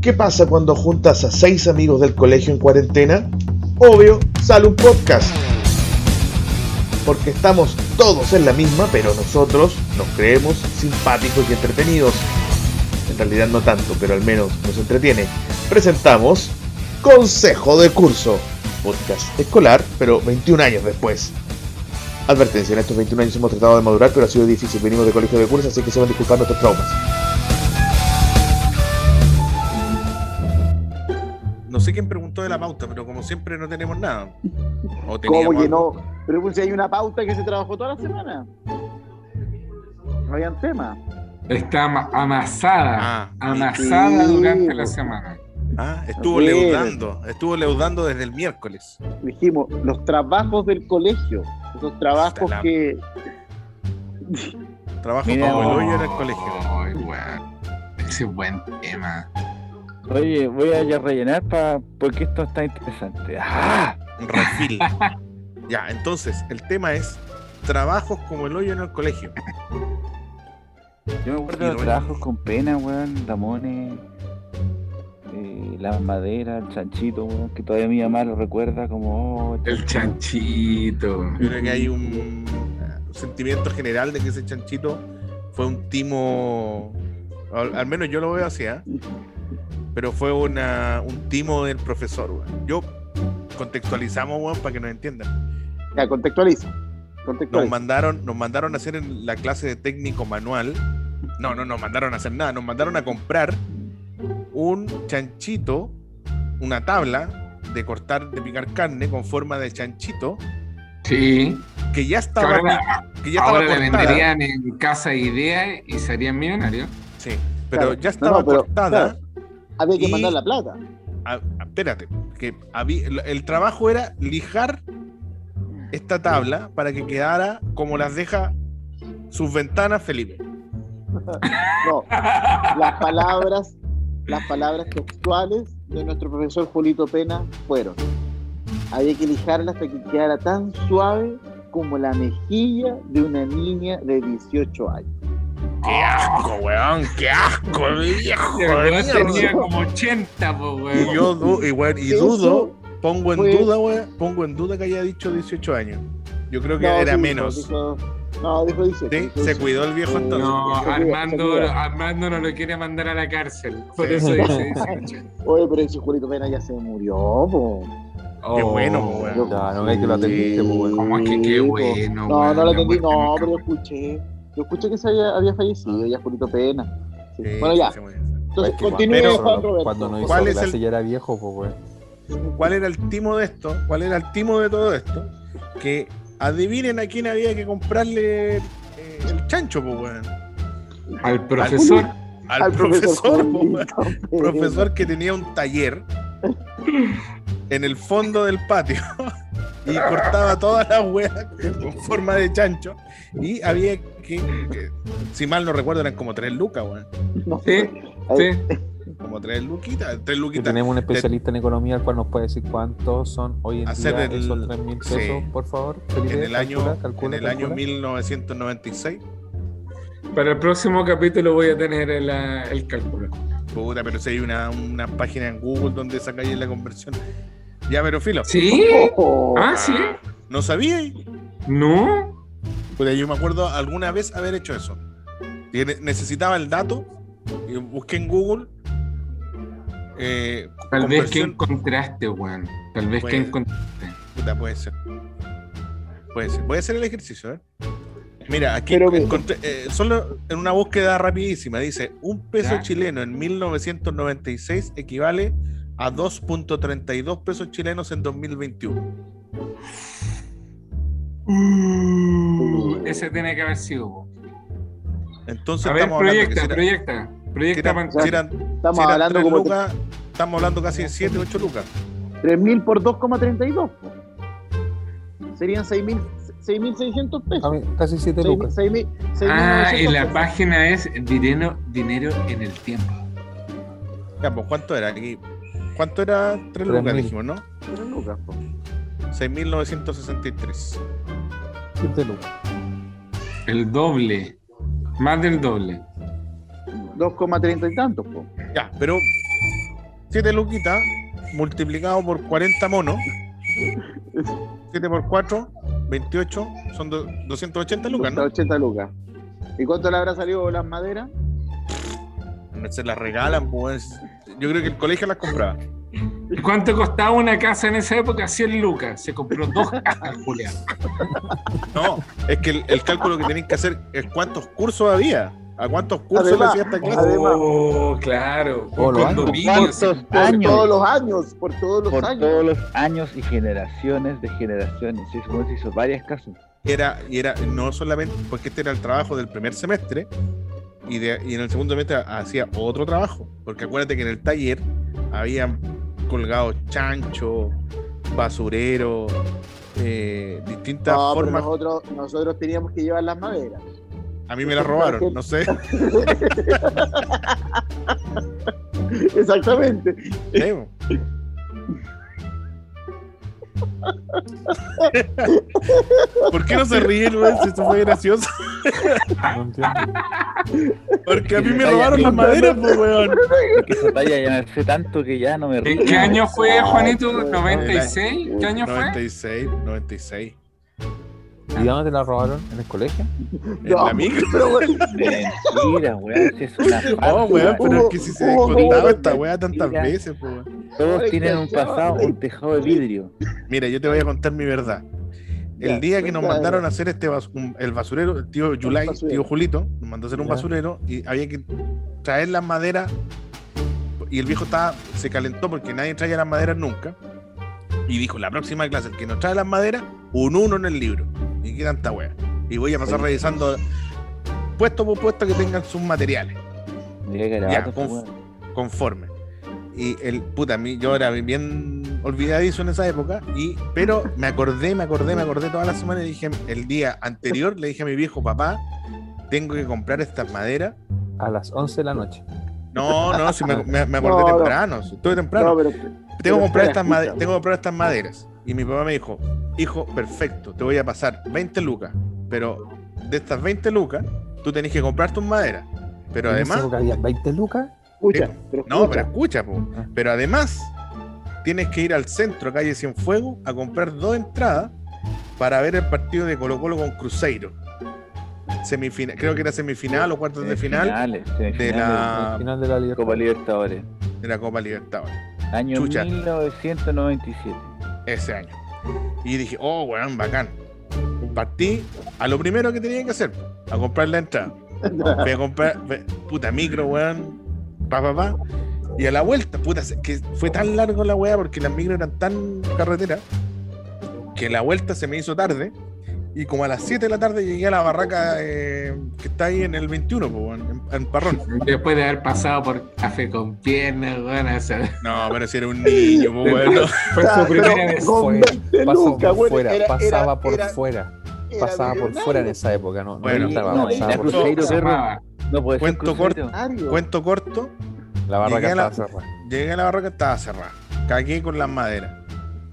¿Qué pasa cuando juntas a seis amigos del colegio en cuarentena? Obvio, sale un podcast. Porque estamos todos en la misma, pero nosotros nos creemos simpáticos y entretenidos. En realidad no tanto, pero al menos nos entretiene. Presentamos Consejo de Curso, podcast escolar, pero 21 años después. Advertencia, en estos 21 años hemos tratado de madurar, pero ha sido difícil. Venimos de colegio de curso, así que se van a disculpar nuestros traumas. Sé quién preguntó de la pauta, pero como siempre no tenemos nada. O ¿Cómo que no? Pero pues si hay una pauta que se trabajó toda la semana. No habían tema. Está ama- amasada. Ah, amasada sí, durante la pues. semana. Ah, estuvo leudando, estuvo leudando desde el miércoles. Dijimos, los trabajos del colegio. Esos trabajos la- que. Trabajo Mira, como el hoyo en el colegio. Ay, weón. Ese es buen tema. Oye, voy a ya rellenar pa, porque esto está interesante. ¡Ah! Un refil. ya, entonces, el tema es trabajos como el hoyo en el colegio. Yo me acuerdo de los trabajos con pena, weón, Damones, eh, la madera, el chanchito, weón, que todavía mi mamá lo recuerda como... oh, El chanchito. Yo creo que hay un, un sentimiento general de que ese chanchito fue un timo, al, al menos yo lo veo así, ¿ah? Pero fue una, un timo del profesor. weón. Yo contextualizamos, weón, para que nos entiendan. Ya, contextualiza. Nos mandaron, nos mandaron a hacer en la clase de técnico manual. No, no nos mandaron a hacer nada, nos mandaron a comprar un chanchito, una tabla de cortar, de picar carne con forma de chanchito, Sí. que ya Que estaba, ahora que ya estaba ahora la cortada. venderían en Casa Idea y serían millonarios. Sí, pero Claro. ya No, estaba no, pero, cortada. claro. Había que Y- mandar la plata. a- espérate, que había, el, trabajo era lijar esta tabla para que quedara como las deja sus ventanas Felipe. No, las palabras, las palabras textuales de nuestro profesor Julito Pena fueron: había que lijarla hasta que quedara tan suave como la mejilla de una niña de 18 años. ¡Qué asco, weón! ¡Qué asco, viejo! Y tenía como 80, po, Y weón. yo du- y, weón, y dudo, pongo en duda, weón, pongo en duda que haya dicho 18 años. Yo creo que No, era menos. dijo- no, dijo 18. ¿Sí? Se 18. cuidó el viejo Eh, entonces. No, Armando. Armando no lo quiere mandar a la cárcel. Por Sí. eso dice 18. Oye, pero ese Julito Pena ya se murió, po. Qué bueno, Oh, weón. Ya, no hay que lo atendiste, pues, weón. ¿Cómo es que qué po. bueno, No, weón, no lo muerte no, pero muere. escuché. Yo escuché que se había, había fallecido ya Julito Pena. Sí. Sí, Bueno, ya. Entonces, Es que continúe, Juan Roberto. Cuando no hizo ¿Cuál es clase el- ya era viejo, pues, weón. ¿Cuál era el timo de esto? ¿Cuál era el timo de todo esto? Que adivinen a quién había que comprarle eh, el chancho, pues, weón. Al profesor. Al, Al profesor, Julito po, profesor que tenía un taller en el fondo del patio y cortaba todas las weas con forma de chancho y había que, que, si mal no recuerdo eran como tres lucas, weón. No, Sí. Como tres luquitas, tres luquitas. tenemos un especialista en economía el cual nos puede decir cuántos son hoy en Hacer día el- esos 3 mil pesos, sí. por favor. Felipe, En el año, calcula, calcula, en el año calcula. 1996. Para el próximo capítulo voy a tener el, ah, el cálculo. Puta, pero si hay una, una página en Google donde sacáis la conversión. Ya, pero filo. ¿Sí? Oh, Ah, sí. ¿No sabía? No. Puta, yo me acuerdo alguna vez haber hecho eso. Necesitaba el dato y busqué en Google. eh, Tal vez que encontraste, weón. Tal vez que encontraste. Puta, puede ser. Puede ser. Voy a hacer el ejercicio, ¿eh? Mira, aquí Pero encontré, eh, solo en una búsqueda rapidísima, dice, un peso Ya. chileno en 1996 equivale a 2.32 pesos chilenos en 2021. Uh, ese tiene que haber sido. Entonces A ver, estamos hablando que proyecta, si era- proyecta. si Proyecta pantalla. si eran- Estamos si hablando como lucas, estamos hablando casi de 7, 8 lucas. 3.000 por 2,32. po. Serían 6.000 6.600 A pesos. casi 7 Seis- lucas. seis mil- seis mil Ah, y la pesos. página es dinero, dinero en el tiempo. Ya, pues, ¿cuánto era? Aquí, ¿Cuánto era 3 Tres lucas? mil. Dijimos, ¿no? Tres lucas, po. 6.963. 7 lucas. El doble. Más del doble. 2,30 y tantos. po. Ya, pero 7 luquitas multiplicado por 40 monos. 7 por 4, 28, son do- 280 lucas, ¿no? 80 lucas. ¿Y cuánto le habrá salido las maderas? Se las regalan, pues. Yo creo que el colegio las compraba. ¿Y cuánto costaba una casa en esa época? 100 lucas. Se compró dos casas, Julián. No, es que el, el cálculo que tenéis que hacer es cuántos cursos había. ¿A cuántos cursos Además, le hacía esta clase? Además- Oh, claro. Lo condominio, ¿Cuántos sí. Por años? todos los años, por todos los Por años. todos los años y generaciones de generaciones. Ese weón se hizo varias casas. Era, y era no solamente, porque este era el trabajo del primer semestre, y, de, y en el segundo semestre hacía otro trabajo. Porque acuérdate que en el taller habían colgado chancho, basurero, eh, distintas No, pero formas. nosotros, nosotros teníamos que llevar las maderas. A mí me la robaron, no sé. Exactamente. Sí. ¿Por qué no se ríen, weón? Si esto fue gracioso. No entiendo. Porque a mí me robaron las maderas, pues, weón. Porque esa talla ya me sé tanto que ya no me río. ¿En qué año fue, Juanito? ¿96? ¿Qué año fue? 96, 96. ¿Y dónde te la robaron? ¿En el colegio? En la micro. Mentira, weón. es una No, weón, pero es que si se ha contado esta weá tantas veces, pues, weón. Todos tienen un pasado, un tejado de vidrio. Mira, yo te voy a contar mi verdad. El Ya, día que nos cuenta, mandaron a hacer este bas- el basurero, el tío Yulai, basurero. tío Julito, nos mandó a hacer un basurero y había que traer las maderas. Y el viejo estaba, se calentó porque nadie traía las maderas nunca. Y dijo: La próxima clase, el que nos trae las maderas, un uno en el libro. Y qué tanta wea. Y voy a pasar revisando puesto por puesto que tengan sus materiales. Mira que Ya, conf- weón. conforme. Y el puta, a mí, yo era bien olvidadizo en esa época, y, pero me acordé, me acordé, me acordé toda la semana y dije, el día anterior le dije a mi viejo papá, tengo que comprar estas maderas. A las 11 de la noche. No, no, si me, me- me acordé No, no. temprano, estuve temprano. no, pero, tengo, que comprar espera, estas escucha. tengo que comprar estas maderas. Y mi papá me dijo, hijo, perfecto, te voy a pasar 20 lucas, pero de estas 20 lucas, tú tenés que comprar tus maderas. Pero En esa además, época había 20 lucas. escucha, pero No, pero escucha, po. Ah. pero además tienes que ir al centro, calle Cienfuegos, a comprar dos entradas para ver el partido de Colo Colo con Cruzeiro. Semifinal, creo que era semifinal o cuartos de final Semifinales, de la, final de la Copa Libertadores. De la Copa Libertadores, Año Chucha. 1997. ese año. Y dije, oh, weón, bacán. Partí a lo primero que tenía que hacer, a comprar la entrada. Fui a comprar, puta micro, weón, pa, pa, pa. Y a la vuelta, puta, que fue tan largo la weá porque las micros eran tan carreteras que la vuelta se me hizo tarde. Y como a las 7 de la tarde llegué a la barraca eh, que está ahí en el 21, po, en, en Parrón. Después de haber pasado por café con piernas, bueno, o sea, No, pero si era un niño, po, weón. no. fue su primera pero vez. Fue- 20 Pasaba lucas, por bueno, fuera, era- pasaba era- por era- fuera. era Pasaba por fuera en esa época, no, no Bueno, no. No Cruzeiro. Millonario. Cuento corto, La barraca Llegué a la- estaba cerrada. llegué a la barraca, estaba cerrada. Cagué con las maderas.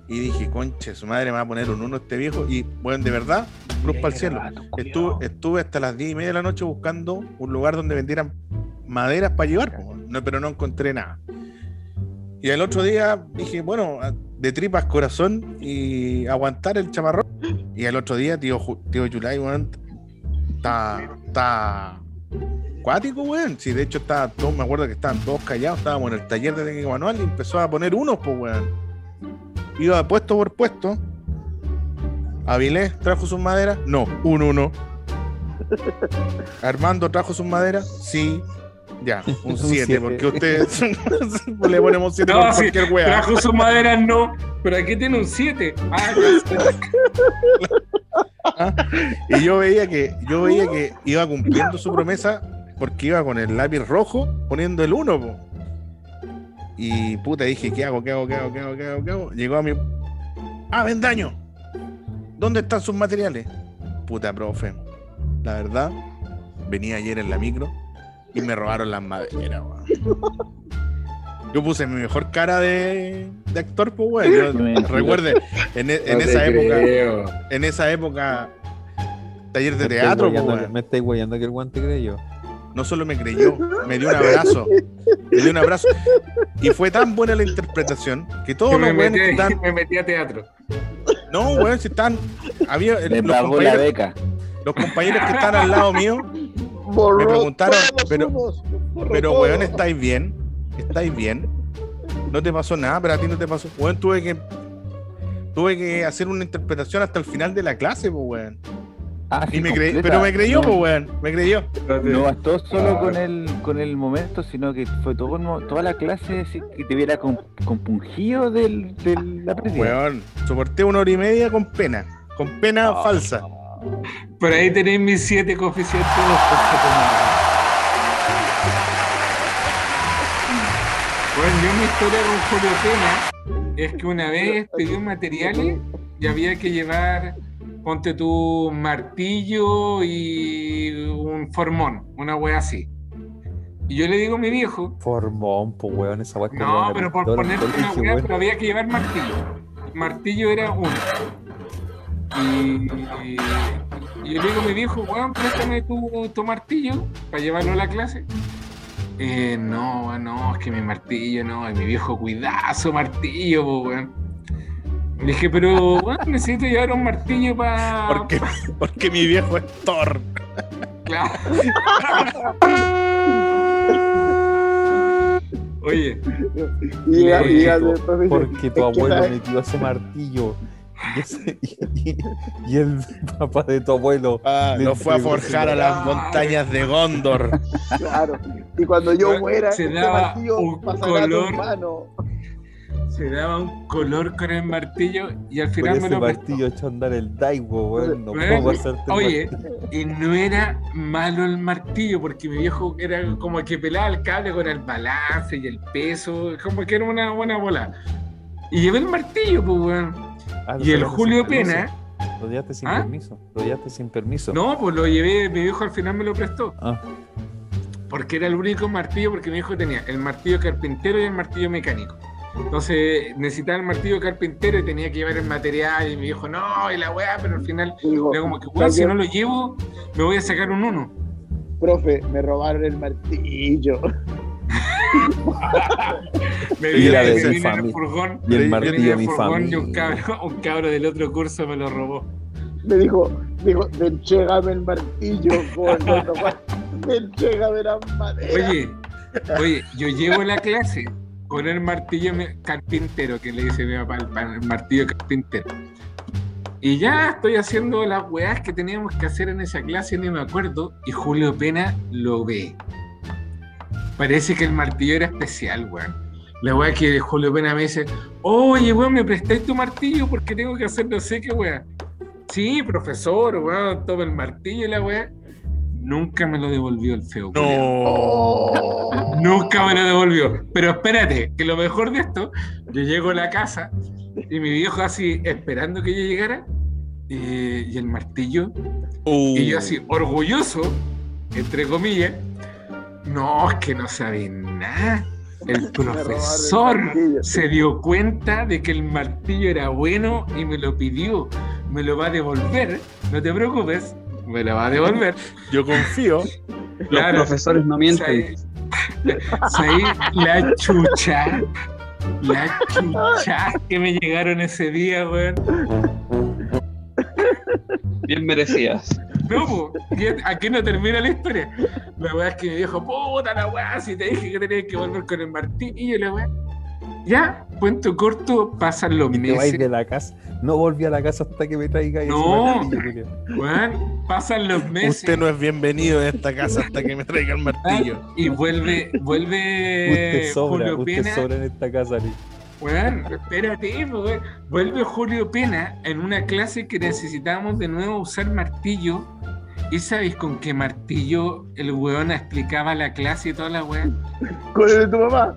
Y dije, conche, su madre me va a poner un uno este viejo. Y bueno, de verdad, cruz para el cielo. Estuve, estuve hasta las 10 y media de la noche buscando un lugar donde vendieran maderas para llevar, po, no, pero no encontré nada. Y el otro día dije, bueno, de tripas corazón y aguantar el chamarrón. Y el otro día, tío, tío Yulai, weón, está, está cuático, weón. Sí, de hecho, estaba todo, me acuerdo que estaban todos callados, estábamos en el taller de técnico manual y empezó a poner unos, pues, weón. Iba puesto por puesto. Avilés trajo sus maderas, no, un uno. Armando trajo sus maderas, sí. Ya, un Un 7, siete. porque ustedes le ponemos 7 No, por sí, cualquier weá. Trajo sus maderas, no. Pero aquí tiene un 7. Ah, sé. Y yo veía que, yo veía que iba cumpliendo su promesa porque iba con el lápiz rojo poniendo el 1. Y puta, dije, ¿qué hago? ¿Qué hago? ¿Qué hago? ¿Qué hago? ¿Qué hago? ¿Qué hago? Llegó a mi. ¡Ah, Vendaño! ¿Dónde están sus materiales? Puta, profe. La verdad, venía ayer en la micro y me robaron las maderas, weón. Yo puse mi mejor cara de, de actor, pues, weón. Recuerde, en, e- en No esa época creo. en esa época taller de Me teatro, po, weón. Me estáis guayando que el guante creyó. No solo me creyó, me dio un abrazo. Me dio un abrazo. Y fue tan buena la interpretación que todos Que los que metí, están. me metí a teatro. No, weón, si están. Había, Me los, pagó la compañeros, beca. los compañeros que están al lado mío, Borró Me preguntaron, pero- pero todo. weón, ¿estáis bien? ¿Estáis bien? No te pasó nada, pero a ti no te pasó. Weón, tuve que. Tuve que hacer una interpretación hasta el final de la clase, pues, weón. Ah, sí, Y me cre- pero me creyó, No, pues, weón. Me creyó. No bastó solo Ah. con el, con el momento, sino que fue todo, toda la clase así que te viera con- compungido del, de la pérdida. Weón, soporté una hora y media con pena. Con pena Ah. falsa. Por ahí tenéis mis siete coeficientes. Bueno, yo mi historia con Julio Pena es que una vez pidió materiales y había que llevar, ponte tu martillo y un formón, una wea así. Y yo le digo a mi viejo, Formón, pues weón, esa que no, pero por ponerte una wea, pero había que llevar martillo. El martillo era uno. Y, y- y yo le digo a mi viejo, weón, préstame tu, tu martillo para llevarlo a la clase. Eh, no, weón, no, es que mi martillo, no, y mi viejo cuidazo martillo, po, weón. Le dije, pero necesito llevar un martillo para. Porque, porque mi viejo es Thor. Oye, Y y llega Porque tu- profe y dice, Porque tu "Es que abuelo metió ese martillo. Y, ese- y- y el papá de tu abuelo. Ah, lo fue a forjar a las montañas de Gondor. Claro. Y cuando yo muera, se este daba martillo un pasará a color. tu mano. Se daba un color con el martillo y al Por final me lo martillo echó a andar el Daiwo, weón. No puedo hacerte Oye, y no era malo el martillo, porque mi viejo era como que pelaba el cable con el balance y el peso, como que era una buena bola. Y llevé el martillo, pues, weón. Ah, Y el Julio. Pena, Lo llevaste sin ¿Ah? permiso. Lo llevaste sin permiso. no, pues lo llevé, mi viejo al final me lo prestó. Ah, Porque era el único martillo, porque mi hijo tenía el martillo carpintero y el martillo mecánico. Entonces necesitaba el martillo carpintero y tenía que llevar el material. Y mi hijo, no, y la weá, pero al final, digo, era como que, weón, si no lo llevo, me voy a sacar un uno. profe, me robaron el martillo. Me me mi vine en el furgón. y el martillo de mi furgón familia. y un cabro, un cabro del otro curso me lo robó. Me dijo, dijo, enchégame el martillo, gordo, enchégame la madera. Oye, oye, yo llevo la clase con el martillo carpintero, que le dice mi papá, el, martillo carpintero. Y ya estoy haciendo las weás que teníamos que hacer en esa clase, ni me acuerdo, y Julio Pena lo ve. Parece que el martillo era especial, weón. La weá que Julio Pena me dice, oye, weón, me prestáis tu martillo porque tengo que hacer no sé qué weá. Sí, profesor, weón, toma el martillo y la weá. Nunca me lo devolvió el feo. No. Oh. Nunca me lo devolvió. Pero espérate, que lo mejor de esto, yo llego a la casa y mi viejo así esperando que yo llegara eh, y el martillo Uh. y yo así orgulloso, entre comillas, no, es que no sabía nada. El profesor martillo. se dio cuenta de que el martillo era bueno y me lo pidió. Me lo va a devolver, no te preocupes, me lo va a devolver. Yo confío. Los Claro. profesores no mienten. Ahí la chucha, la chucha que me llegaron ese día, weón. Bien merecidas. No, y aquí no termina la historia. La weá es que me dijo, puta la weá, si te dije que tenías que volver con el martillo, la weá. Ya, cuento corto, pasan los Y te vais de meses. la casa. No volví a la casa hasta que me traiga ese No. martillo. Weón, pasan los meses. Usted no es bienvenido en esta casa hasta que me traiga el martillo. Y vuelve, vuelve Usted sobra, Julio usted Pena. sobra en esta casa. Lee. Weón, espérate, weón. Vuelve Julio Pena en una clase que necesitábamos de nuevo usar martillo. ¿Y sabéis con qué martillo el weón explicaba la clase y toda la weón? Con el de tu mamá.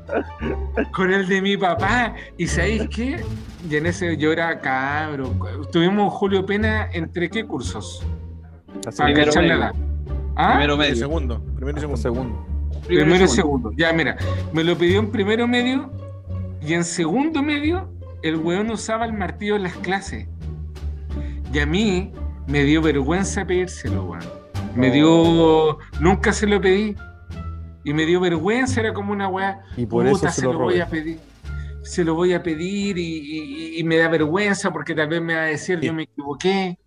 Con el de mi papá. ¿Y sabéis qué? Y en ese yo era cabro. Tuvimos Julio Pena entre qué cursos? Así Para que Primero la medio. ¿Ah? Primero medio. segundo. Primero y un segundo. segundo. Primero y segundo. Ya, mira, me lo pidió en primero medio y en segundo medio el weón usaba el martillo en las clases. Y a mí me dio vergüenza pedírselo, weón. Me dio. Nunca se lo pedí. Y me dio vergüenza, era como una weá. Y por puta, eso se lo voy a pedir. Se lo voy a pedir y, y- y me da vergüenza porque tal vez me va a decir yo me equivoqué.